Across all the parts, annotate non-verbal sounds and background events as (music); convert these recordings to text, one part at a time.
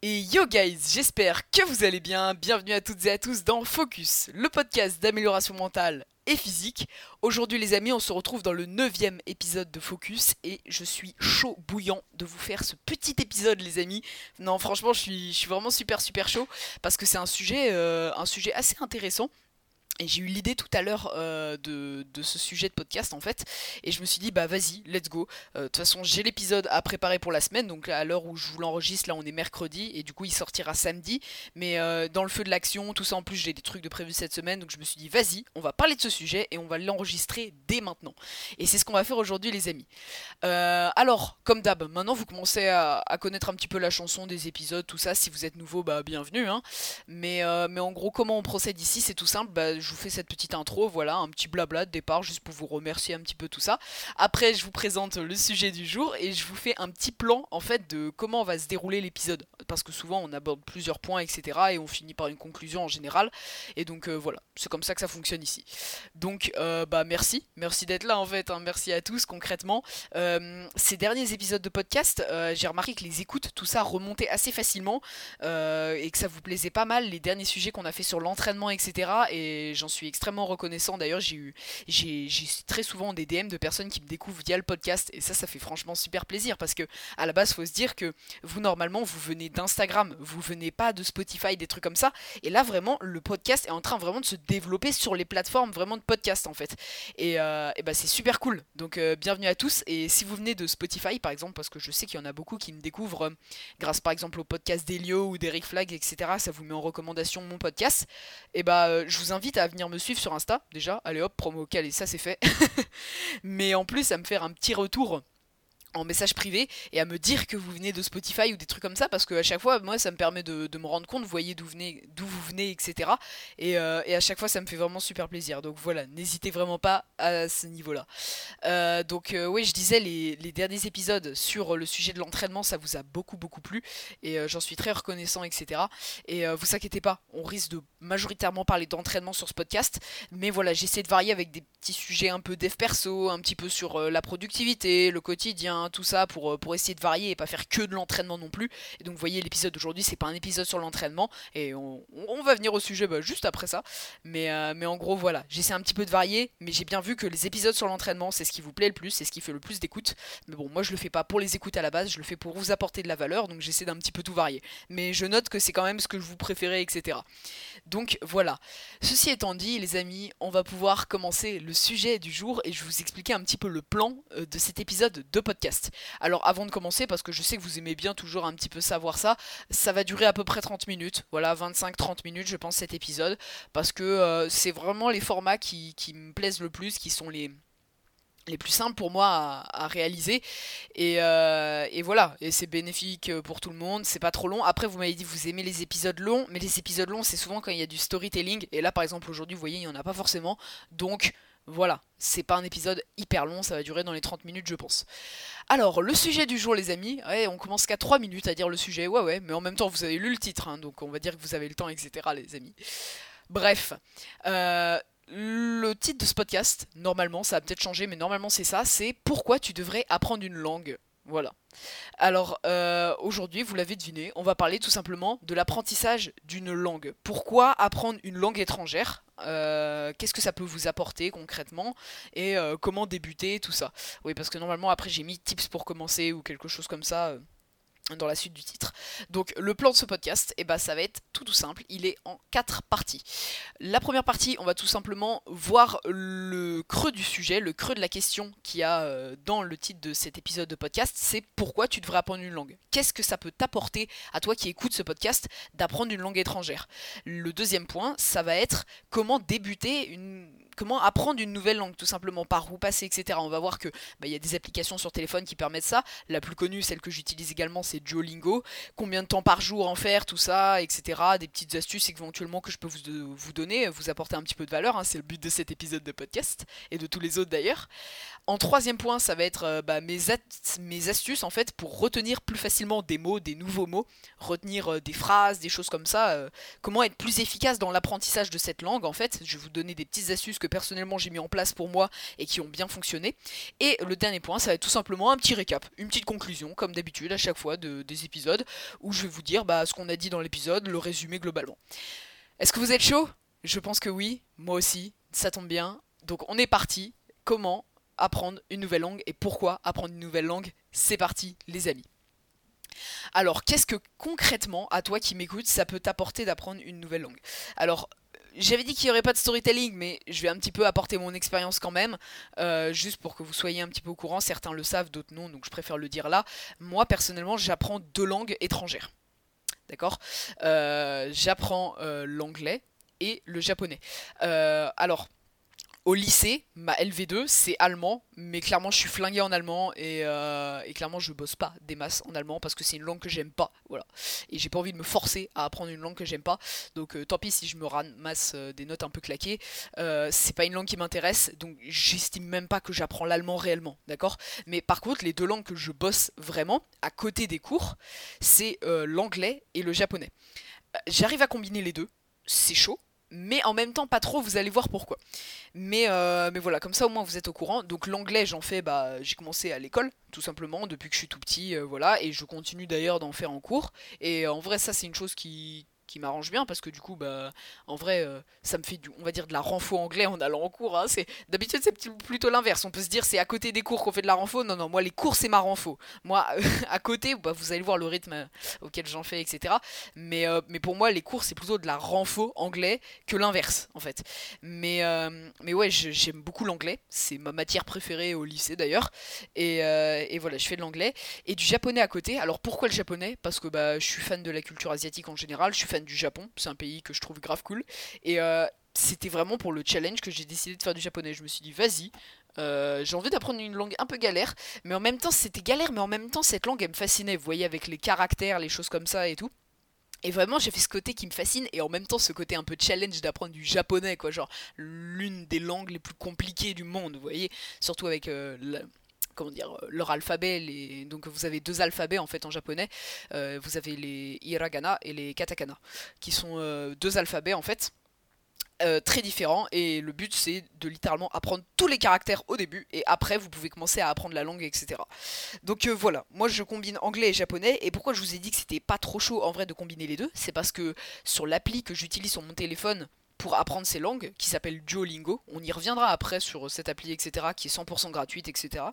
Et yo guys, j'espère que vous allez bien. Bienvenue à toutes et à tous dans Focus, le podcast d'amélioration mentale et physique. Aujourd'hui les amis, on se retrouve dans le neuvième épisode de Focus et je suis chaud bouillant de vous faire ce petit épisode les amis. Non franchement je suis, vraiment super super chaud parce que c'est un sujet, euh, un sujet assez intéressant et j'ai eu l'idée tout à l'heure euh, de, ce sujet de podcast en fait. Et je me suis dit, bah vas-y, let's go. Euh, de toute façon, j'ai l'épisode à préparer pour la semaine. Donc à l'heure où je vous l'enregistre, là on est mercredi. Et du coup, il sortira samedi. Mais euh, dans le feu de l'action, tout ça en plus, j'ai des trucs de prévu cette semaine. Donc je me suis dit, vas-y, on va parler de ce sujet et on va l'enregistrer dès maintenant. Et c'est ce qu'on va faire aujourd'hui, les amis. alors, comme d'hab, maintenant vous commencez à, connaître un petit peu la chanson, des épisodes, tout ça. Si vous êtes nouveau, bah bienvenue. Hein. Mais, mais en gros, comment on procède ici, c'est tout simple. Bah, vous fais cette petite intro, voilà, un petit blabla de départ, juste pour vous remercier un petit peu tout ça. Après, je vous présente le sujet du jour et je vous fais un petit plan en fait de comment va se dérouler l'épisode. Parce que souvent on aborde plusieurs points, etc. et on finit par une conclusion en général. Et donc euh, voilà, c'est comme ça que ça fonctionne ici. Donc euh, bah merci, merci d'être là en fait, hein. merci à tous concrètement. Euh, ces derniers épisodes de podcast, j'ai remarqué que les écoutes, tout ça remontait assez facilement et que ça vous plaisait pas mal les derniers sujets qu'on a fait sur l'entraînement, etc. Et j'en suis extrêmement reconnaissant. D'ailleurs, j'ai eu j'ai très souvent des DM de personnes qui me découvrent via le podcast et ça, ça fait franchement super plaisir parce que à la base, faut se dire que vous normalement, vous venez d'Instagram, vous venez pas de Spotify, des trucs comme ça. Et là, vraiment, le podcast est en train vraiment de se développer sur les plateformes vraiment de podcast en fait. Et, euh, bah, c'est super cool. Donc, euh, bienvenue à tous. Et si vous venez de Spotify, par exemple, parce que je sais qu'il y en a beaucoup qui me découvrent euh, grâce par exemple au podcast d'Elio ou d'Eric Flag, etc. Ça vous met en recommandation mon podcast. Et bah, je vous invite à venir me suivre sur Insta, déjà. Allez hop, promo et ça c'est fait. (laughs) Mais en plus, à me faire un petit retour en message privé et à me dire que vous venez de Spotify ou des trucs comme ça parce que à chaque fois moi ça me permet de, me rendre compte vous voyez d'où venez d'où vous venez etc euh, et, à chaque fois ça me fait vraiment super plaisir. Donc voilà n'hésitez vraiment pas à ce niveau là euh, donc euh, oui je disais les, derniers épisodes sur le sujet de l'entraînement ça vous a beaucoup beaucoup plu. Et j'en suis très reconnaissant etc et vous inquiétez pas on risque de majoritairement parler d'entraînement sur ce podcast. Mais voilà j'essaie de varier avec des petits sujets un peu dev perso un petit peu sur la productivité le quotidien tout ça pour, euh, pour essayer de varier et pas faire que de l'entraînement non plus. Et donc vous voyez l'épisode d'aujourd'hui c'est pas un épisode sur l'entraînement et on, va venir au sujet bah, juste après ça. Mais, euh, mais en gros voilà, j'essaie un petit peu de varier mais j'ai bien vu que les épisodes sur l'entraînement c'est ce qui vous plaît le plus, c'est ce qui fait le plus d'écoute. Mais bon moi je le fais pas pour les écoutes à la base, je le fais pour vous apporter de la valeur donc j'essaie d'un petit peu tout varier. Mais je note que c'est quand même ce que je vous préférez etc. Donc voilà. Ceci étant dit les amis, on va pouvoir commencer le sujet du jour et je vais vous expliquer un petit peu le plan euh, de cet épisode de podcast. Alors avant de commencer, parce que je sais que vous aimez bien toujours un petit peu savoir ça, ça va durer à peu près 30 minutes, voilà 25-30 minutes je pense cet épisode, parce que euh, c'est vraiment les formats qui, me plaisent le plus, qui sont les plus simples pour moi à, réaliser. Euh, et, voilà. Et c'est bénéfique pour tout le monde. C'est pas trop long. Après vous m'avez dit vous aimez les épisodes longs. Mais les épisodes longs c'est souvent quand il y a du storytelling. Et là par exemple aujourd'hui vous voyez il y en a pas forcément. Donc voilà, c'est pas un épisode hyper long, ça va durer dans les 30 minutes je pense. Alors, le sujet du jour les amis, on commence qu'à 3 minutes à dire le sujet, ouais ouais, mais en même temps vous avez lu le titre, hein, donc on va dire que vous avez le temps, etc. les amis. Bref, euh, le titre de ce podcast, normalement, ça a peut-être changé, mais normalement c'est ça, c'est pourquoi tu devrais apprendre une langue? Voilà. Alors euh, aujourd'hui, vous l'avez deviné, on va parler tout simplement de l'apprentissage d'une langue. Pourquoi apprendre une langue étrangère? Euh, Qu'est-ce que ça peut vous apporter concrètement? Et euh, comment débuter, tout ça? Oui, parce que normalement après j'ai mis tips pour commencer ou quelque chose comme ça dans la suite du titre. Donc le plan de ce podcast, eh ben, ça va être tout tout simple, il est en quatre parties. La première partie, on va tout simplement voir le creux du sujet, le creux de la question qu'il y a euh, dans le titre de cet épisode de podcast, c'est pourquoi tu devrais apprendre une langue? Qu'est-ce que ça peut t'apporter à toi qui écoutes ce podcast d'apprendre une langue étrangère? Le deuxième point, ça va être comment débuter une comment apprendre une nouvelle langue, tout simplement, par où passer, etc. On va voir que bah, il y a des applications sur téléphone qui permettent ça. La plus connue, celle que j'utilise également, c'est Duolingo. Combien de temps par jour en faire, tout ça, etc. Des petites astuces éventuellement que je peux vous, donner, vous apporter un petit peu de valeur. Hein. c'est le but de cet épisode de podcast et de tous les autres d'ailleurs. En troisième point, ça va être euh, bah, mes, astuces en fait pour retenir plus facilement des mots, des nouveaux mots, retenir euh, des phrases, des choses comme ça. Euh, comment être plus efficace dans l'apprentissage de cette langue en fait. Je vais vous donner des petites astuces personnellement j'ai mis en place pour moi et qui ont bien fonctionné. Et le dernier point, ça va être tout simplement un petit récap, une petite conclusion, comme d'habitude à chaque fois de, des épisodes, où je vais vous dire bah, ce qu'on a dit dans l'épisode, le résumé globalement. Est-ce que vous êtes chaud? Je pense que oui, moi aussi, ça tombe bien. Donc on est parti. Comment apprendre une nouvelle langue et pourquoi apprendre une nouvelle langue? C'est parti les amis. Alors, qu'est-ce que concrètement, à toi qui m'écoutes, ça peut t'apporter d'apprendre une nouvelle langue? Alors, j'avais dit qu'il n'y aurait pas de storytelling, mais je vais un petit peu apporter mon expérience quand même, euh, juste pour que vous soyez un petit peu au courant. Certains le savent, d'autres non, donc je préfère le dire là. Moi, personnellement, j'apprends deux langues étrangères. D'accord? Euh, J'apprends euh, l'anglais et le japonais. alors, au lycée, ma LV2, c'est allemand, mais clairement je suis flingué en allemand et, euh, clairement je bosse pas des masses en allemand parce que c'est une langue que j'aime pas, voilà. Et j'ai pas envie de me forcer à apprendre une langue que j'aime pas, donc euh, tant pis si je me ramasse euh, des notes un peu claquées. c'est pas une langue qui m'intéresse, donc j'estime même pas que j'apprends l'allemand réellement, d'accord? Mais par contre, les deux langues que je bosse vraiment à côté des cours, c'est l'anglais et le japonais. J'arrive à combiner les deux, c'est chaud mais en même temps pas trop, vous allez voir pourquoi. Mais, euh, mais voilà, comme ça au moins vous êtes au courant. Donc l'anglais j'en fais, bah j'ai commencé à l'école, tout simplement, depuis que je suis tout petit, euh, voilà, et je continue d'ailleurs d'en faire en cours. Et en vrai ça c'est une chose qui, qui m'arrange bien parce que du coup bah en vrai euh, ça me fait du, on va dire de la renfo anglais en allant en cours hein. c'est d'habitude c'est plutôt l'inverse. On peut se dire c'est à côté des cours qu'on fait de la renfo. Non non moi les cours c'est ma renfo. Moi (laughs) à côté bah, vous allez voir le rythme euh, auquel j'en fais etc mais euh, mais pour moi les cours c'est plutôt de la renfo anglais que l'inverse en fait. Mais mais ouais j'aime beaucoup l'anglais. C'est ma matière préférée au lycée d'ailleurs. Et, et voilà je fais de l'anglais. Et du japonais à côté. Alors pourquoi le japonais? Parce que bah je suis fan de la culture asiatique en général. Je suis du Japon. C'est un pays que je trouve grave cool. Et euh, c'était vraiment pour le challenge que j'ai décidé de faire du japonais. Je me suis dit, vas-y, euh, j'ai envie d'apprendre une langue un peu galère, mais en même temps c'était galère, mais en même temps cette langue elle me fascinait, vous voyez, avec les caractères, les choses comme ça et tout. Et vraiment j'ai fait ce côté qui me fascine et en même temps ce côté un peu challenge d'apprendre du japonais, quoi, genre l'une des langues les plus compliquées du monde, vous voyez, surtout avec euh, comment dire, euh, leur alphabet. Donc vous avez deux alphabets en fait en japonais. Euh, vous avez les hiragana et les katakana, qui sont euh, deux alphabets en fait. très différents et le but c'est de littéralement apprendre tous les caractères au début et après vous pouvez commencer à apprendre la langue etc. Donc voilà, moi je combine anglais et japonais et pourquoi je vous ai dit que c'était pas trop chaud en vrai de combiner les deux, c'est parce que sur l'appli que j'utilise sur mon téléphone pour apprendre ces langues, qui s'appelle Duolingo. On y reviendra après sur cette appli, etc., qui est 100% gratuite, etc.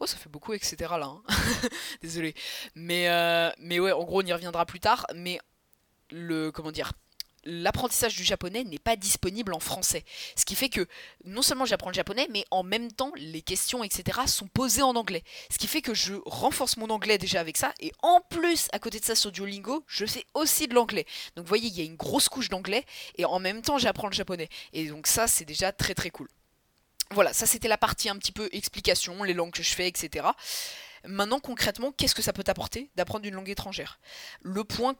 Oh, ça fait beaucoup, etc. là. Hein. (laughs) Désolé. Mais, euh, mais ouais, en gros, on y reviendra plus tard. Mais le. Comment dire l'apprentissage du japonais n'est pas disponible en français. Ce qui fait que non seulement j'apprends le japonais, mais en même temps les questions, etc. sont posées en anglais. Ce qui fait que je renforce mon anglais déjà avec ça, et en plus, à côté de ça sur Duolingo, je fais aussi de l'anglais. Donc vous voyez, il y a une grosse couche d'anglais, et en même temps j'apprends le japonais. Et donc ça, c'est déjà très très cool. Voilà, ça c'était la partie un petit peu explication, les langues que je fais, etc. Maintenant, concrètement, qu'est-ce que ça peut t'apporter d'apprendre une langue étrangère? Le point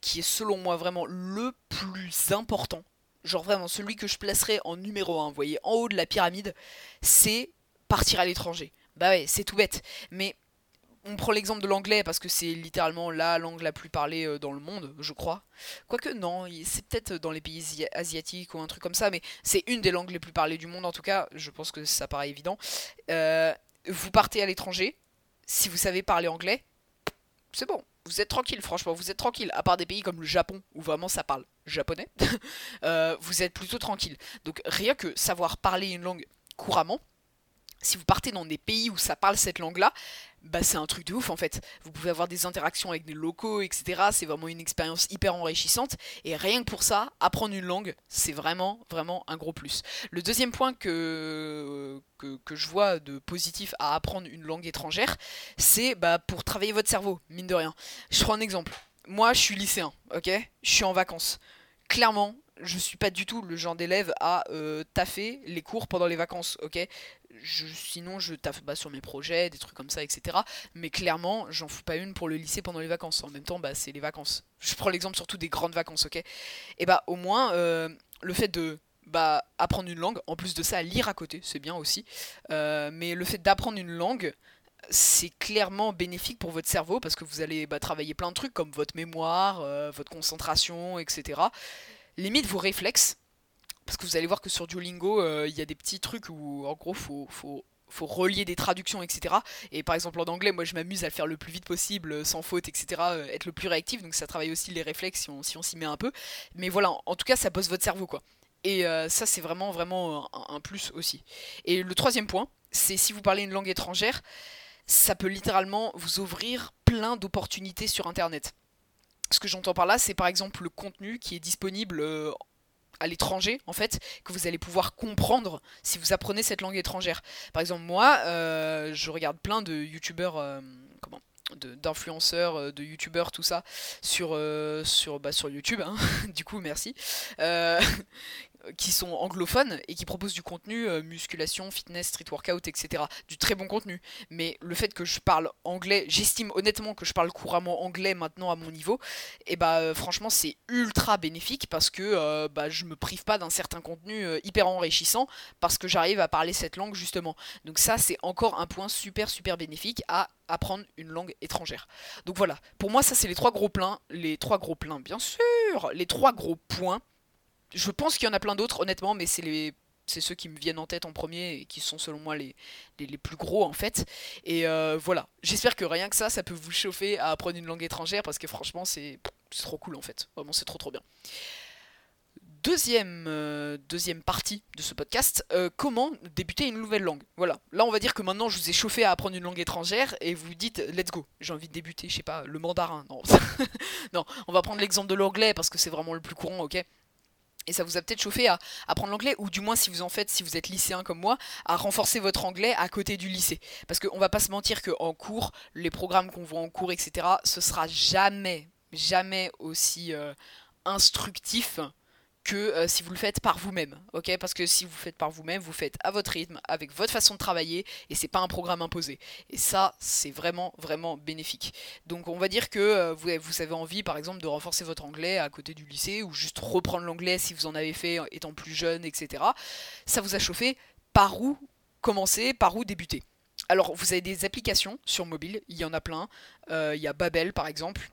qui est selon moi vraiment le plus important, genre vraiment celui que je placerai en numéro 1, vous voyez, en haut de la pyramide, c'est partir à l'étranger. Bah ouais, c'est tout bête. Mais on prend l'exemple de l'anglais parce que c'est littéralement la langue la plus parlée euh, dans le monde, je crois. Quoique non, c'est peut-être dans les pays asiatiques ou un truc comme ça, mais c'est une des langues les plus parlées du monde en tout cas, je pense que ça paraît évident. Euh, vous partez à l'étranger, si vous savez parler anglais, c'est bon, vous êtes tranquille, franchement, vous êtes tranquille. À part des pays comme le Japon, où vraiment ça parle japonais, (laughs) euh, vous êtes plutôt tranquille. Donc rien que savoir parler une langue couramment, si vous partez dans des pays où ça parle cette langue-là, bah c'est un truc de ouf en fait. Vous pouvez avoir des interactions avec des locaux, etc. C'est vraiment une expérience hyper enrichissante. Et rien que pour ça, apprendre une langue, c'est vraiment, vraiment un gros plus. Le deuxième point que, que, je vois de positif à apprendre une langue étrangère, c'est bah, pour travailler votre cerveau, mine de rien. Je prends un exemple. Moi, je suis lycéen, ok? Je suis en vacances. Clairement, je suis pas du tout le genre d'élève à euh, taffer les cours pendant les vacances, ok? Sinon, je taffe bah, sur mes projets, des trucs comme ça, etc. Mais clairement, j'en fous pas une pour le lycée pendant les vacances. En même temps, bah, c'est les vacances. Je prends l'exemple surtout des grandes vacances, ok? Et bah, au moins, euh, le fait de bah, apprendre une langue, en plus de ça, lire à côté, c'est bien aussi. Euh, mais le fait d'apprendre une langue, c'est clairement bénéfique pour votre cerveau parce que vous allez bah, travailler plein de trucs comme votre mémoire, euh, votre concentration, etc. Limite vos réflexes parce que vous allez voir que sur Duolingo, euh, il y a des petits trucs où en gros faut, faut, faut relier des traductions, etc. Et par exemple en anglais, moi je m'amuse à le faire le plus vite possible, sans faute, etc. être le plus réactif, donc ça travaille aussi les réflexes si on s'y met un peu. Mais voilà, en, tout cas ça bosse votre cerveau quoi. Et ça c'est vraiment vraiment un, plus aussi. Et le troisième point, c'est si vous parlez une langue étrangère, ça peut littéralement vous ouvrir plein d'opportunités sur Internet. Ce que j'entends par là, c'est par exemple le contenu qui est disponible euh, à l'étranger, en fait, que vous allez pouvoir comprendre si vous apprenez cette langue étrangère. Par exemple, moi, euh, je regarde plein de youtubeurs, euh, comment d'influenceurs, de, youtubeurs, tout ça, sur, sur, bah, sur YouTube, hein. (laughs) du coup, merci, qui sont anglophones et qui proposent du contenu euh, musculation, fitness, street workout, etc. Du très bon contenu. Mais le fait que je parle anglais, j'estime honnêtement que je parle couramment anglais maintenant à mon niveau, et bah euh, franchement c'est ultra bénéfique parce que euh, bah, je me prive pas d'un certain contenu hyper enrichissant parce que j'arrive à parler cette langue justement. Donc ça c'est encore un point super super bénéfique à apprendre une langue étrangère. Donc voilà, pour moi ça c'est les trois gros pleins, les trois gros pleins bien sûr, les trois gros points je pense qu'il y en a plein d'autres, honnêtement, mais c'est les c'est ceux qui me viennent en tête en premier et qui sont selon moi les, les, plus gros en fait. Et euh, voilà, j'espère que rien que ça, ça peut vous chauffer à apprendre une langue étrangère parce que franchement c'est trop cool en fait. Vraiment c'est trop trop bien. Deuxième, euh, deuxième partie de ce podcast, euh, comment débuter une nouvelle langue? Voilà, là on va dire que maintenant je vous ai chauffé à apprendre une langue étrangère et vous dites let's go, j'ai envie de débuter, je sais pas, le mandarin. Non, (laughs) non on va prendre l'exemple de l'anglais parce que c'est vraiment le plus courant, ok et ça vous a peut-être chauffé à apprendre l'anglais, ou du moins si vous en faites, si vous êtes lycéen comme moi, à renforcer votre anglais à côté du lycée. Parce qu'on va pas se mentir qu'en cours, les programmes qu'on voit en cours, etc., ce sera jamais, jamais aussi euh, instructif que euh, si vous le faites par vous-même, ok? Parce que si vous le faites par vous-même, vous faites à votre rythme, avec votre façon de travailler, et c'est pas un programme imposé. Et ça, c'est vraiment, vraiment bénéfique. Donc on va dire que euh, vous, avez envie, par exemple, de renforcer votre anglais à côté du lycée, ou juste reprendre l'anglais si vous en avez fait étant plus jeune, etc. Ça vous a chauffé, par où commencer, par où débuter? Alors, vous avez des applications sur mobile, il y en a plein. Euh, il y a Babel par exemple,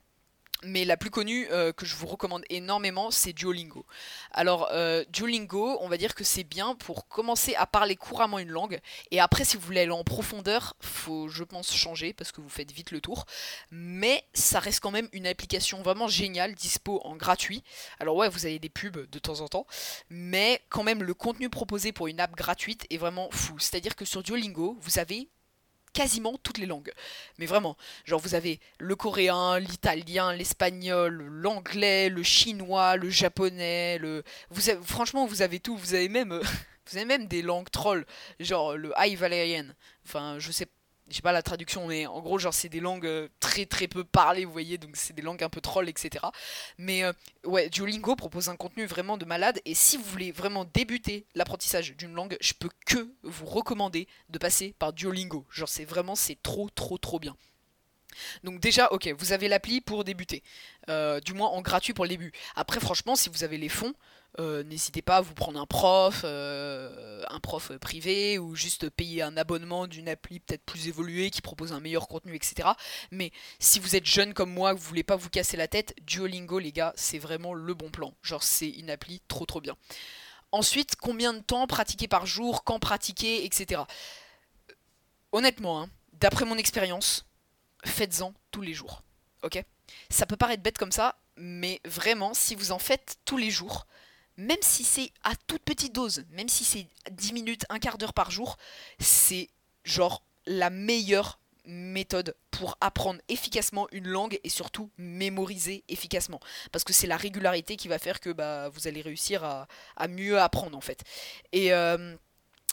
mais la plus connue euh, que je vous recommande énormément, c'est Duolingo. Alors euh, Duolingo, on va dire que c'est bien pour commencer à parler couramment une langue. Et après, si vous voulez aller en profondeur, faut, je pense, changer parce que vous faites vite le tour. Mais ça reste quand même une application vraiment géniale, dispo en gratuit. Alors ouais, vous avez des pubs de temps en temps, mais quand même le contenu proposé pour une app gratuite est vraiment fou. C'est-à-dire que sur Duolingo, vous avez quasiment toutes les langues. Mais vraiment, genre vous avez le coréen, l'italien, l'espagnol, l'anglais, le chinois, le japonais, le vous franchement vous avez tout, vous avez même (laughs) vous avez même des langues trolls, genre le High Valerian. Enfin, je sais je sais pas la traduction, mais en gros, genre, c'est des langues euh, très très peu parlées, vous voyez, donc c'est des langues un peu trolls, etc. Mais euh, ouais, Duolingo propose un contenu vraiment de malade, et si vous voulez vraiment débuter l'apprentissage d'une langue, je peux que vous recommander de passer par Duolingo. Genre, c'est vraiment, c'est trop trop trop bien. Donc déjà, ok, vous avez l'appli pour débuter, euh, du moins en gratuit pour le début. Après, franchement, si vous avez les fonds, euh, n'hésitez pas à vous prendre un prof, euh, un prof privé, ou juste payer un abonnement d'une appli peut-être plus évoluée qui propose un meilleur contenu, etc. Mais si vous êtes jeune comme moi, que vous voulez pas vous casser la tête, Duolingo, les gars, c'est vraiment le bon plan. Genre, c'est une appli trop trop bien. Ensuite, combien de temps pratiquer par jour, quand pratiquer, etc. Honnêtement, hein, d'après mon expérience, faites-en tous les jours. Ok? Ça peut paraître bête comme ça, mais vraiment, si vous en faites tous les jours, même si c'est à toute petite dose, même si c'est 10 minutes, un quart d'heure par jour, c'est genre la meilleure méthode pour apprendre efficacement une langue et surtout mémoriser efficacement. Parce que c'est la régularité qui va faire que bah, vous allez réussir à, mieux apprendre en fait. Euh,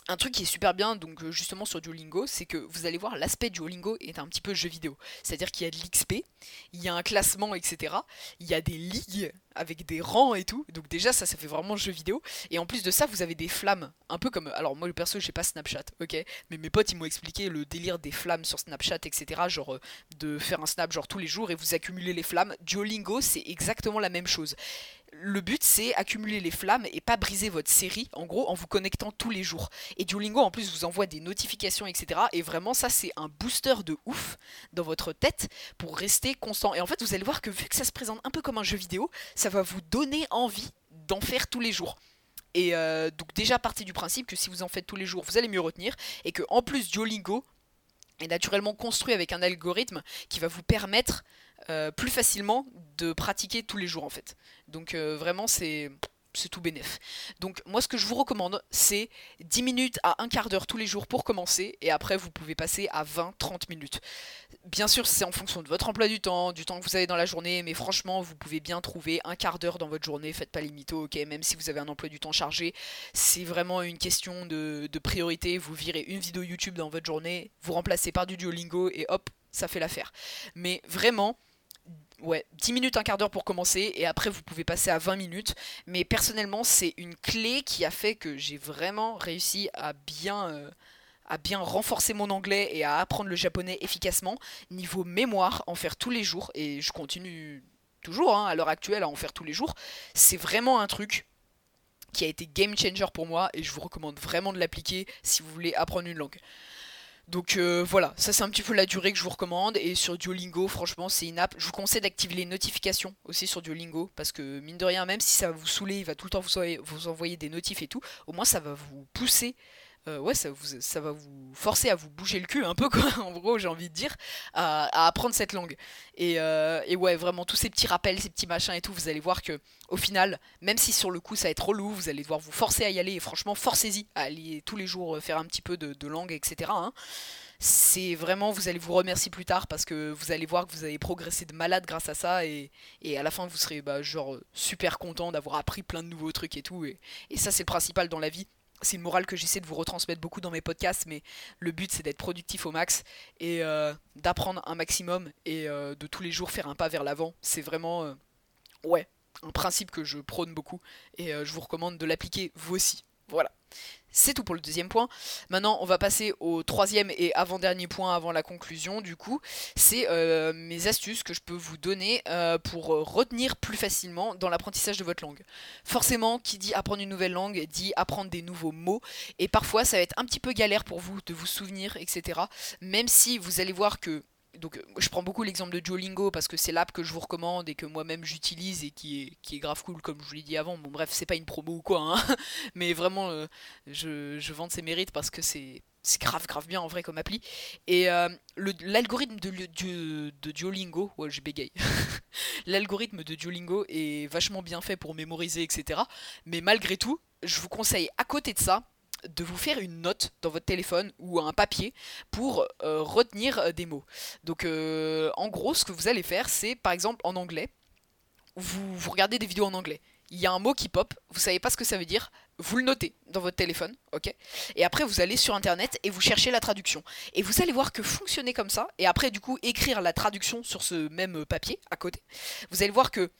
un truc qui est super bien, donc euh, justement sur Duolingo, c'est que vous allez voir l'aspect Duolingo est un petit peu jeu vidéo. C'est-à-dire qu'il y a de l'XP, il y a un classement, etc. Il y a des ligues avec des rangs et tout. Donc déjà ça, ça fait vraiment jeu vidéo. Et en plus de ça, vous avez des flammes, un peu comme. Alors moi le perso, j'ai pas Snapchat, ok. Mais mes potes ils m'ont expliqué le délire des flammes sur Snapchat, etc. Genre euh, de faire un snap genre tous les jours et vous accumulez les flammes. Duolingo, c'est exactement la même chose le but c'est accumuler les flammes et pas briser votre série en gros en vous connectant tous les jours. Et Duolingo en plus vous envoie des notifications etc. Et vraiment ça c'est un booster de ouf dans votre tête pour rester constant. Et en fait vous allez voir que vu que ça se présente un peu comme un jeu vidéo, ça va vous donner envie d'en faire tous les jours. Et donc déjà partie du principe que si vous en faites tous les jours, vous allez mieux retenir. Et que en plus Duolingo est naturellement construit avec un algorithme qui va vous permettre plus facilement de pratiquer tous les jours en fait. Donc vraiment c'est tout bénef. Donc moi ce que je vous recommande c'est 10 minutes à un quart d'heure tous les jours pour commencer et après vous pouvez passer à 20-30 minutes. Bien sûr c'est en fonction de votre emploi du temps, du temps que vous avez dans la journée, mais franchement vous pouvez bien trouver un quart d'heure dans votre journée, faites pas les ok, même si vous avez un emploi du temps chargé, c'est vraiment une question de, de priorité, vous virez une vidéo YouTube dans votre journée, vous remplacez par du Duolingo et hop, ça fait l'affaire. Mais vraiment, ouais, 10 minutes, un quart d'heure pour commencer, et après vous pouvez passer à 20 minutes. Mais personnellement, c'est une clé qui a fait que j'ai vraiment réussi à bien, euh, à bien renforcer mon anglais et à apprendre le japonais efficacement. Niveau mémoire, en faire tous les jours, et je continue toujours hein, à l'heure actuelle à en faire tous les jours. C'est vraiment un truc qui a été game changer pour moi, et je vous recommande vraiment de l'appliquer si vous voulez apprendre une langue. Donc euh, voilà, ça c'est un petit peu la durée que je vous recommande. Et sur Duolingo, franchement, c'est une app. Je vous conseille d'activer les notifications aussi sur Duolingo. Parce que mine de rien, même si ça va vous saouler, il va tout le temps vous, vous envoyer des notifs et tout. Au moins, ça va vous pousser euh, ouais, ça, vous, ça va vous forcer à vous bouger le cul un peu, quoi, (laughs) en gros, j'ai envie de dire, à, apprendre cette langue. Euh, et, ouais, vraiment, tous ces petits rappels, ces petits machins et tout, vous allez voir que, au final, même si sur le coup ça va être relou, vous allez devoir vous forcer à y aller, et franchement, forcez-y à aller tous les jours euh, faire un petit peu de, langue, etc. Hein. C'est vraiment, vous allez vous remercier plus tard parce que vous allez voir que vous avez progressé de malade grâce à ça et, à la fin vous serez bah, genre super content d'avoir appris plein de nouveaux trucs et tout. et ça c'est le principal dans la vie c'est une morale que j'essaie de vous retransmettre beaucoup dans mes podcasts, mais le but c'est d'être productif au max et euh, d'apprendre un maximum et euh, de tous les jours faire un pas vers l'avant. C'est vraiment, euh, un principe que je prône beaucoup et je vous recommande de l'appliquer vous aussi. Voilà. C'est tout pour le deuxième point. Maintenant, on va passer au troisième et avant-dernier point avant la conclusion. Du coup, c'est euh, mes astuces que je peux vous donner euh, pour retenir plus facilement dans l'apprentissage de votre langue. Forcément, qui dit apprendre une nouvelle langue dit apprendre des nouveaux mots. Et parfois, ça va être un petit peu galère pour vous de vous souvenir, etc. Même si vous allez voir que donc euh, je prends beaucoup l'exemple de Duolingo parce que c'est l'app que je vous recommande et que moi-même j'utilise et qui est, qui grave cool comme je vous l'ai dit avant. Bon bref, c'est pas une promo ou quoi, hein. (laughs) mais vraiment euh, je, je vante ses mérites parce que c'est grave grave bien en vrai comme appli. Et euh, l'algorithme de, de, de, Duolingo, ouais je bégaye, (laughs) l'algorithme de Duolingo est vachement bien fait pour mémoriser, etc. Mais malgré tout, je vous conseille à côté de ça de vous faire une note dans votre téléphone ou un papier pour euh, retenir euh, des mots. Donc euh, en gros, ce que vous allez faire, c'est par exemple en anglais, vous, vous regardez des vidéos en anglais. Il y a un mot qui pop, vous savez pas ce que ça veut dire, vous le notez dans votre téléphone, ok? Et après vous allez sur internet et vous cherchez la traduction. Et vous allez voir que fonctionner comme ça, et après du coup écrire la traduction sur ce même papier à côté, vous allez voir que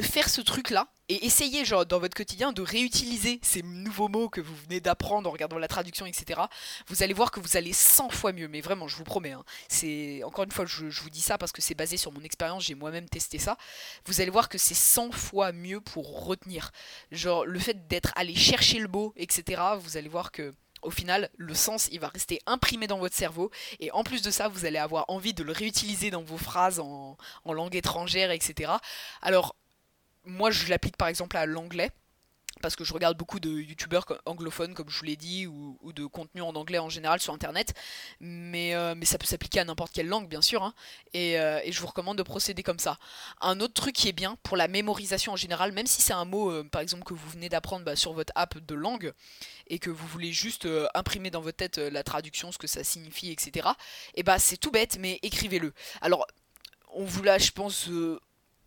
faire ce truc là et essayer genre dans votre quotidien de réutiliser ces nouveaux mots que vous venez d'apprendre en regardant la traduction etc vous allez voir que vous allez 100 fois mieux mais vraiment je vous promets hein. c'est encore une fois je, vous dis ça parce que c'est basé sur mon expérience j'ai moi-même testé ça vous allez voir que c'est 100 fois mieux pour retenir genre le fait d'être allé chercher le mot etc vous allez voir que au final, le sens, il va rester imprimé dans votre cerveau. Et en plus de ça, vous allez avoir envie de le réutiliser dans vos phrases en, en langue étrangère, etc. Alors, moi, je l'applique par exemple à l'anglais parce que je regarde beaucoup de youtubeurs anglophones comme je vous l'ai dit ou, de contenu en anglais en général sur internet. Mais, euh, mais ça peut s'appliquer à n'importe quelle langue bien sûr hein. euh, et, je vous recommande de procéder comme ça. Un autre truc qui est bien pour la mémorisation en général même si c'est un mot euh, par exemple que vous venez d'apprendre bah, sur votre app de langue et que vous voulez juste imprimer dans votre tête la traduction ce que ça signifie etc et bah c'est tout bête mais écrivez-le. Alors on vous l'a je pense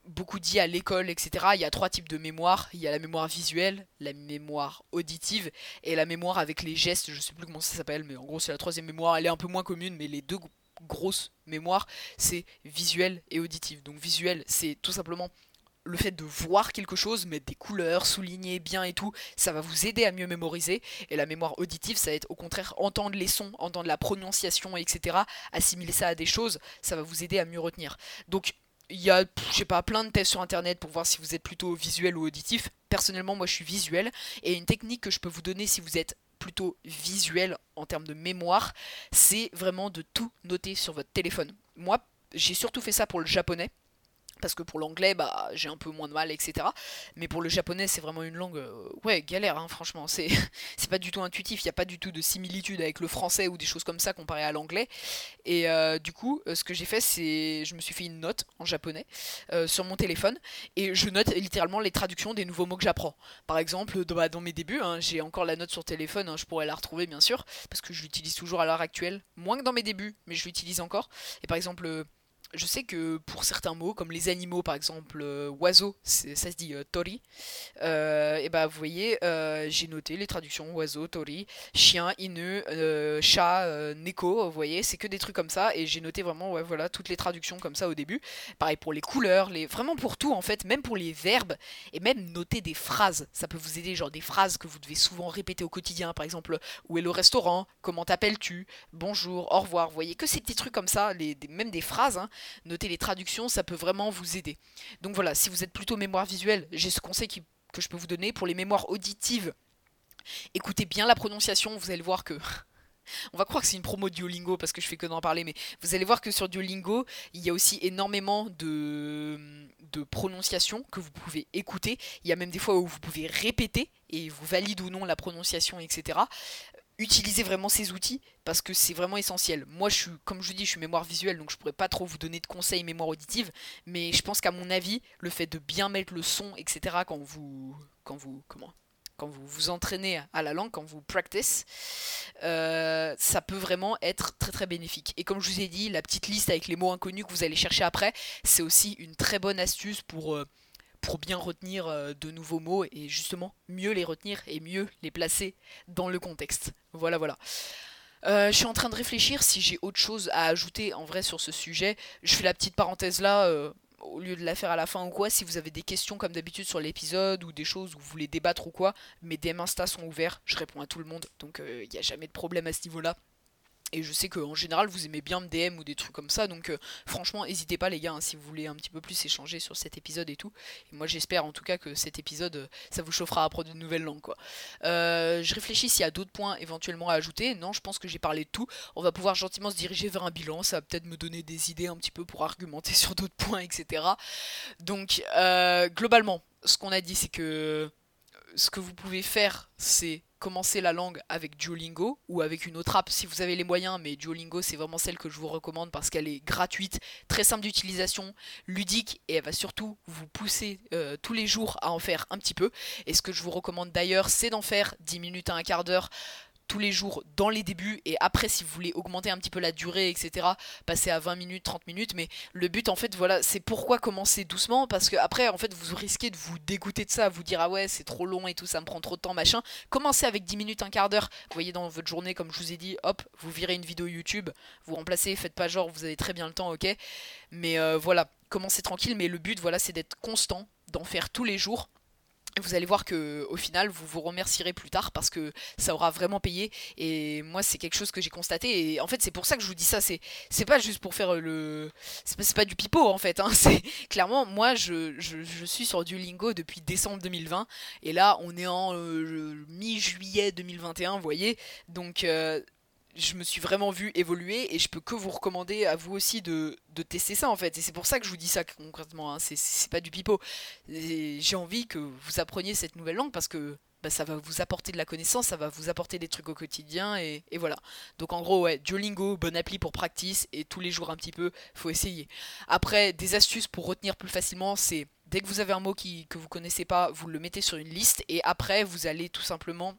beaucoup dit à l'école, etc. Il y a trois types de mémoire. Il y a la mémoire visuelle, la mémoire auditive et la mémoire avec les gestes. Je sais plus comment ça s'appelle, mais en gros c'est la troisième mémoire. Elle est un peu moins commune, mais les deux grosses mémoires, c'est visuel et auditive. Donc visuel, c'est tout simplement le fait de voir quelque chose, mettre des couleurs, souligner bien et tout, ça va vous aider à mieux mémoriser. Et la mémoire auditive, ça va être au contraire entendre les sons, entendre la prononciation, etc. Assimiler ça à des choses, ça va vous aider à mieux retenir. Donc il y a, je sais pas, plein de tests sur internet pour voir si vous êtes plutôt visuel ou auditif. Personnellement, moi je suis visuel. Et une technique que je peux vous donner si vous êtes plutôt visuel en termes de mémoire, c'est vraiment de tout noter sur votre téléphone. Moi, j'ai surtout fait ça pour le japonais. Parce que pour l'anglais, bah, j'ai un peu moins de mal, etc. Mais pour le japonais, c'est vraiment une langue, euh, ouais, galère, hein, franchement. C'est, (laughs) pas du tout intuitif, il n'y a pas du tout de similitude avec le français ou des choses comme ça comparé à l'anglais. Et euh, du coup, euh, ce que j'ai fait, c'est, je me suis fait une note en japonais sur mon téléphone et je note littéralement les traductions des nouveaux mots que j'apprends. Par exemple, dans, bah, mes débuts, hein, j'ai encore la note sur téléphone, hein, je pourrais la retrouver bien sûr, parce que je l'utilise toujours à l'heure actuelle, moins que dans mes débuts, mais je l'utilise encore. Et par exemple je sais que pour certains mots, comme les animaux par exemple, euh, oiseau, ça se dit euh, tori, euh, et bah vous voyez, j'ai noté les traductions oiseau, tori, chien, inu, chat, neko, vous voyez, c'est que des trucs comme ça, et j'ai noté vraiment, ouais, voilà, toutes les traductions comme ça au début. Pareil pour les couleurs, les... vraiment pour tout en fait, même pour les verbes, et même noter des phrases, ça peut vous aider, genre des phrases que vous devez souvent répéter au quotidien, par exemple, où est le restaurant, comment t'appelles-tu, bonjour, au revoir, vous voyez, que ces petits trucs comme ça, les, même des phrases, hein, Notez les traductions, ça peut vraiment vous aider. Donc voilà, si vous êtes plutôt mémoire visuelle, j'ai ce conseil que je peux vous donner. Pour les mémoires auditives, écoutez bien la prononciation, vous allez voir que... (laughs) On va croire que c'est une promo Duolingo parce que je fais que d'en parler, mais vous allez voir que sur Duolingo, il y a aussi énormément de, de prononciation que vous pouvez écouter. Il y a même des fois où vous pouvez répéter et vous valide ou non la prononciation, etc utilisez vraiment ces outils parce que c'est vraiment essentiel. Moi, je suis, comme je vous dis, je suis mémoire visuelle, donc je pourrais pas trop vous donner de conseils mémoire auditive, mais je pense qu'à mon avis, le fait de bien mettre le son, etc., quand vous, quand vous, comment, quand vous vous entraînez à la langue, quand vous practice, euh, ça peut vraiment être très très bénéfique. Et comme je vous ai dit, la petite liste avec les mots inconnus que vous allez chercher après, c'est aussi une très bonne astuce pour euh, pour bien retenir euh, de nouveaux mots et justement mieux les retenir et mieux les placer dans le contexte. Voilà, voilà. Euh, je suis en train de réfléchir si j'ai autre chose à ajouter en vrai sur ce sujet. Je fais la petite parenthèse là, euh, au lieu de la faire à la fin ou quoi. Si vous avez des questions comme d'habitude sur l'épisode ou des choses où vous voulez débattre ou quoi, mes DM Insta sont ouverts, je réponds à tout le monde, donc il n'y a jamais de problème à ce niveau-là. Et je sais qu'en général, vous aimez bien me DM ou des trucs comme ça. Donc, euh, franchement, n'hésitez pas, les gars, hein, si vous voulez un petit peu plus échanger sur cet épisode et tout. Et moi, j'espère en tout cas que cet épisode, euh, ça vous chauffera à apprendre de nouvelles langues. Quoi. Euh, je réfléchis s'il y a d'autres points éventuellement à ajouter. Non, je pense que j'ai parlé de tout. On va pouvoir gentiment se diriger vers un bilan. Ça va peut-être me donner des idées un petit peu pour argumenter (laughs) sur d'autres points, etc. Donc, globalement, ce qu'on a dit, c'est que ce que vous pouvez faire, c'est commencer la langue avec Duolingo ou avec une autre app si vous avez les moyens, mais Duolingo c'est vraiment celle que je vous recommande parce qu'elle est gratuite, très simple d'utilisation, ludique et elle va surtout vous pousser euh, tous les jours à en faire un petit peu. Et ce que je vous recommande d'ailleurs c'est d'en faire 10 minutes à un quart d'heure tous les jours dans les débuts et après si vous voulez augmenter un petit peu la durée etc passer à 20 minutes 30 minutes. Mais le but en fait voilà c'est pourquoi commencer doucement parce que après en fait vous risquez de vous dégoûter de ça vous dire ah ouais c'est trop long et tout ça me prend trop de temps machin. Commencez avec 10 minutes un quart d'heure. Vous voyez dans votre journée comme je vous ai dit hop vous virez une vidéo YouTube vous remplacez faites pas genre vous avez très bien le temps ok. Mais euh, voilà commencez tranquille. Mais le but voilà c'est d'être constant d'en faire tous les jours vous allez voir que au final vous vous remercierez plus tard parce que ça aura vraiment payé. Et moi c'est quelque chose que j'ai constaté. Et en fait c'est pour ça que je vous dis ça. C'est c'est pas juste pour faire le c'est pas, du pipeau en fait hein. (laughs) c'est clairement moi je, je, suis sur Duolingo depuis décembre 2020 et là on est en euh, mi-juillet 2021 vous voyez. Donc euh, je me suis vraiment vu évoluer et je peux que vous recommander à vous aussi de, tester ça en fait. Et c'est pour ça que je vous dis ça concrètement, hein. c'est pas du pipeau. J'ai envie que vous appreniez cette nouvelle langue parce que bah, ça va vous apporter de la connaissance, ça va vous apporter des trucs au quotidien et, voilà. Donc en gros, ouais, Duolingo, bonne appli pour practice et tous les jours un petit peu, faut essayer. Après, des astuces pour retenir plus facilement, c'est dès que vous avez un mot qui, que vous connaissez pas, vous le mettez sur une liste et après vous allez tout simplement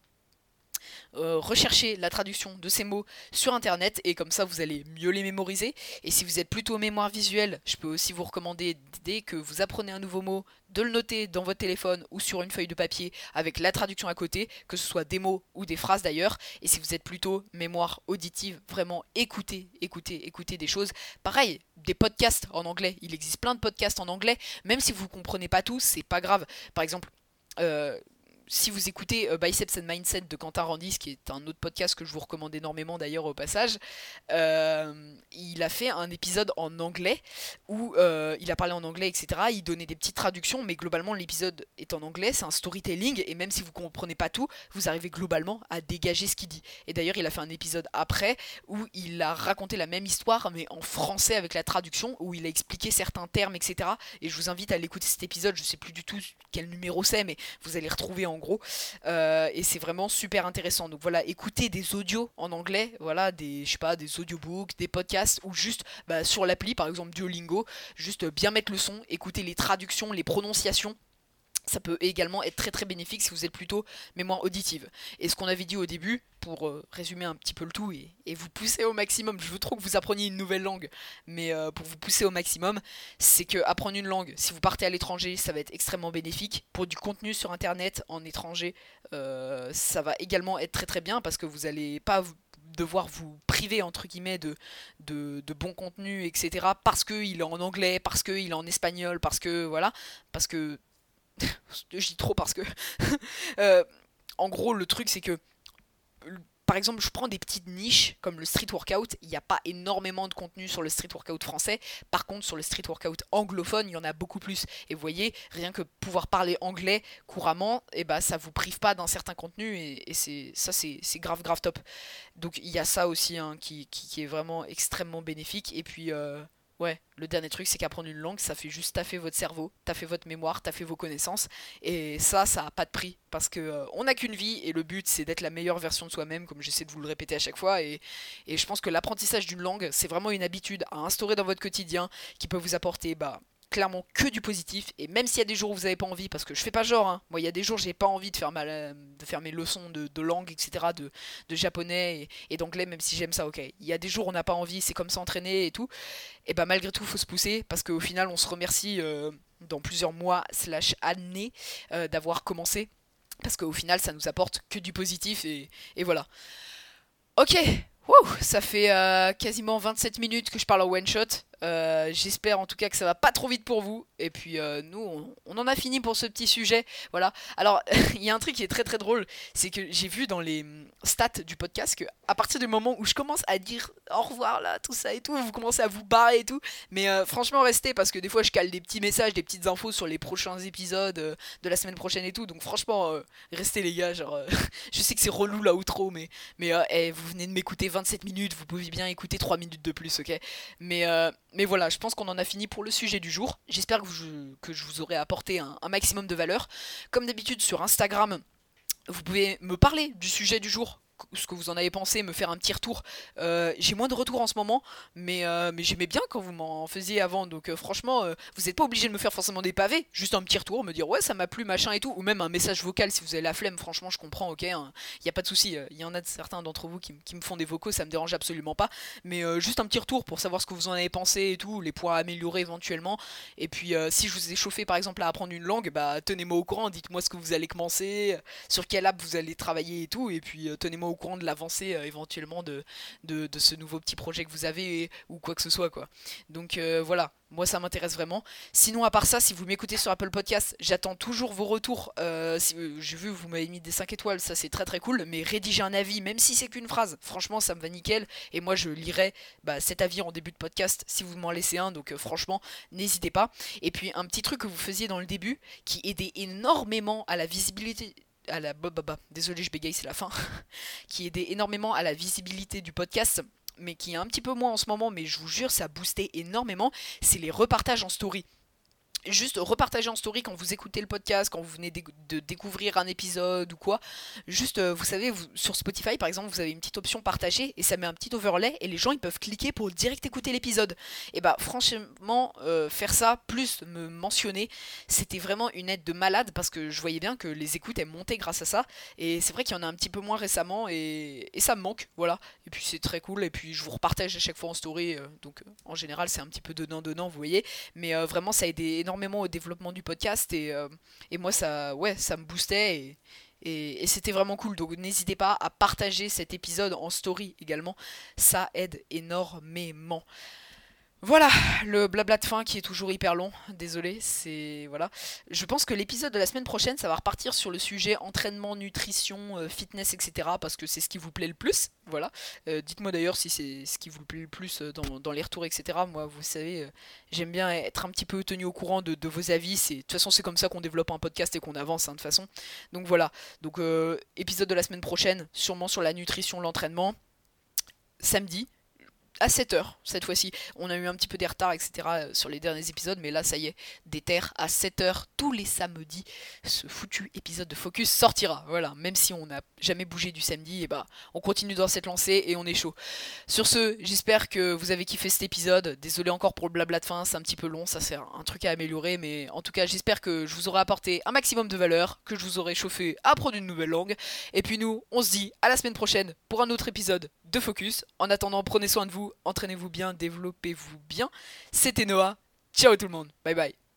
euh, rechercher la traduction de ces mots sur internet et comme ça vous allez mieux les mémoriser. Et si vous êtes plutôt mémoire visuelle, je peux aussi vous recommander dès que vous apprenez un nouveau mot de le noter dans votre téléphone ou sur une feuille de papier avec la traduction à côté, que ce soit des mots ou des phrases d'ailleurs. Et si vous êtes plutôt mémoire auditive, vraiment écoutez, écoutez, écoutez des choses. Pareil, des podcasts en anglais. Il existe plein de podcasts en anglais, même si vous ne comprenez pas tous, c'est pas grave. Par exemple, euh, si vous écoutez Biceps and Mindset de Quentin Randis, qui est un autre podcast que je vous recommande énormément d'ailleurs au passage, il a fait un épisode en anglais où il a parlé en anglais, etc. Il donnait des petites traductions, mais globalement l'épisode est en anglais, c'est un storytelling, et même si vous comprenez pas tout, vous arrivez globalement à dégager ce qu'il dit. Et d'ailleurs, il a fait un épisode après où il a raconté la même histoire, mais en français avec la traduction, où il a expliqué certains termes, etc. Et je vous invite à aller écouter cet épisode, je sais plus du tout quel numéro c'est, mais vous allez retrouver en gros. Euh, et c'est vraiment super intéressant. Donc voilà, écoutez des audios en anglais, voilà, des, je sais pas, des audiobooks, des podcasts, ou juste bah, sur l'appli, par exemple Duolingo, juste bien mettre le son, écouter les traductions, les prononciations ça peut également être très très bénéfique si vous êtes plutôt mémoire auditive. Et ce qu'on avait dit au début, pour euh, résumer un petit peu le tout et, vous pousser au maximum, je veux trop que vous appreniez une nouvelle langue, mais euh, pour vous pousser au maximum, c'est que apprendre une langue, si vous partez à l'étranger, ça va être extrêmement bénéfique. Pour du contenu sur internet en étranger, euh, ça va également être très très bien parce que vous n'allez pas devoir vous priver entre guillemets de, de, de bon contenu etc parce qu'il est en anglais parce qu'il est en espagnol parce que voilà parce que je dis trop parce que. (laughs) Euh, en gros, le truc, c'est que. Par exemple, je prends des petites niches comme le street workout. Il n'y a pas énormément de contenu sur le street workout français. Par contre, sur le street workout anglophone, il y en a beaucoup plus. Et vous voyez, rien que pouvoir parler anglais couramment, et eh ben, ça vous prive pas d'un certain contenu. Et, ça, c'est grave, grave top. Donc, il y a ça aussi hein, qui, qui, est vraiment extrêmement bénéfique. Et puis. Euh, Ouais, le dernier truc, c'est qu'apprendre une langue, ça fait juste taffer votre cerveau, taffer votre mémoire, taffer vos connaissances. Et ça, ça a pas de prix. Parce que euh, on n'a qu'une vie et le but, c'est d'être la meilleure version de soi-même, comme j'essaie de vous le répéter à chaque fois. Et, et je pense que l'apprentissage d'une langue, c'est vraiment une habitude à instaurer dans votre quotidien qui peut vous apporter bah, clairement que du positif. Et même s'il y a des jours où vous n'avez pas envie parce que je fais pas genre hein, moi il y a des jours j'ai pas envie de faire ma, de faire mes leçons de, langue etc de, de japonais et, d'anglais même si j'aime ça ok. Il y a des jours où on n'a pas envie c'est comme s'entraîner et tout. Et bah malgré tout faut se pousser parce qu'au final on se remercie euh, dans plusieurs mois slash années euh, d'avoir commencé. Parce qu'au final ça nous apporte que du positif et, et voilà. Ok. Ça fait euh, quasiment 27 minutes que je parle en one shot. Euh, j'espère en tout cas que ça va pas trop vite pour vous. Et puis euh, nous, on, en a fini pour ce petit sujet. Voilà. Alors, (laughs) il y a un truc qui est très très drôle, c'est que j'ai vu dans les hum, stats du podcast que à partir du moment où je commence à dire au revoir là, tout ça et tout, vous commencez à vous barrer et tout. Mais euh, franchement, restez parce que des fois, je cale des petits messages, des petites infos sur les prochains épisodes de la semaine prochaine et tout. Donc franchement, restez les gars. Genre, (laughs) je sais que c'est relou là trop, mais mais eh, vous venez de m'écouter 27 minutes, vous pouvez bien écouter 3 minutes de plus, ok? Mais mais voilà, je pense qu'on en a fini pour le sujet du jour. J'espère que, je vous aurai apporté un maximum de valeur. Comme d'habitude sur Instagram, vous pouvez me parler du sujet du jour ce que vous en avez pensé, me faire un petit retour. Euh, j'ai moins de retours en ce moment, mais, euh, mais j'aimais bien quand vous m'en faisiez avant. Donc euh, franchement, vous n'êtes pas obligé de me faire forcément des pavés, juste un petit retour, me dire ouais ça m'a plu, machin et tout, ou même un message vocal si vous avez la flemme, franchement je comprends, ok, il hein. n'y a pas de souci. Il y en a certains d'entre vous qui, me font des vocaux, ça me dérange absolument pas, mais juste un petit retour pour savoir ce que vous en avez pensé et tout, les points à améliorer éventuellement. Et puis si je vous ai chauffé par exemple à apprendre une langue, bah tenez-moi au courant, dites-moi ce que vous allez commencer, sur quelle app vous allez travailler et tout, et puis tenez-moi au courant de l'avancée euh, éventuellement de, ce nouveau petit projet que vous avez ou quoi que ce soit quoi. Donc euh, voilà, moi ça m'intéresse vraiment. Sinon à part ça, si vous m'écoutez sur Apple Podcast, j'attends toujours vos retours. Euh, J'ai vu vous m'avez mis des 5 étoiles, ça c'est très très cool. Mais rédiger un avis, même si c'est qu'une phrase, franchement ça me va nickel. Et moi je lirai bah, cet avis en début de podcast si vous m'en laissez un. Donc franchement n'hésitez pas. Et puis un petit truc que vous faisiez dans le début qui aidait énormément à la visibilité à la désolé je bégaye c'est la fin. (laughs) Qui aidait énormément à la visibilité du podcast mais qui est un petit peu moins en ce moment mais je vous jure ça a boosté énormément. C'est les repartages en story juste repartager en story quand vous écoutez le podcast, quand vous venez de découvrir un épisode ou quoi. Juste, euh, vous savez, sur Spotify par exemple, vous avez une petite option partager et ça met un petit overlay et les gens ils peuvent cliquer pour direct écouter l'épisode. Et bah franchement, euh, faire ça plus me mentionner, c'était vraiment une aide de malade parce que je voyais bien que les écoutes elles montaient grâce à ça. Et c'est vrai qu'il y en a un petit peu moins récemment et, ça me manque, voilà. Et puis c'est très cool et puis je vous repartage à chaque fois en story, euh, donc en général c'est un petit peu donnant donnant, vous voyez. Mais vraiment ça a aidé énormément au développement du podcast et, euh, et moi ça ouais ça me boostait et, c'était vraiment cool. Donc n'hésitez pas à partager cet épisode en story également. Ça aide énormément Voilà, le blabla de fin qui est toujours hyper long, désolé, c'est... Voilà. Je pense que l'épisode de la semaine prochaine, ça va repartir sur le sujet entraînement, nutrition, euh, fitness, etc. Parce que c'est ce qui vous plaît le plus, voilà. Euh, dites-moi d'ailleurs si c'est ce qui vous plaît le plus euh, dans, les retours, etc. Moi, vous savez, j'aime bien être un petit peu tenu au courant de, vos avis. De toute façon, c'est comme ça qu'on développe un podcast et qu'on avance, hein, de toute façon. Donc voilà, donc épisode de la semaine prochaine, sûrement sur la nutrition, l'entraînement. Samedi, à 7h cette fois-ci. On a eu un petit peu des retards, etc. Euh, sur les derniers épisodes, mais là, ça y est, des terres à 7h tous les samedis. Ce foutu épisode de Focus sortira. Voilà, même si on n'a jamais bougé du samedi, et eh bah on continue dans cette lancée et on est chaud. Sur ce, j'espère que vous avez kiffé cet épisode. Désolé encore pour le blabla de fin, c'est un petit peu long, ça c'est un truc à améliorer, mais en tout cas, j'espère que je vous aurai apporté un maximum de valeur, que je vous aurai chauffé à apprendre une nouvelle langue. Et puis nous, on se dit à la semaine prochaine pour un autre épisode de Focus. En attendant, prenez soin de vous, entraînez-vous bien, développez-vous bien. C'était Noah. Ciao tout le monde. Bye bye.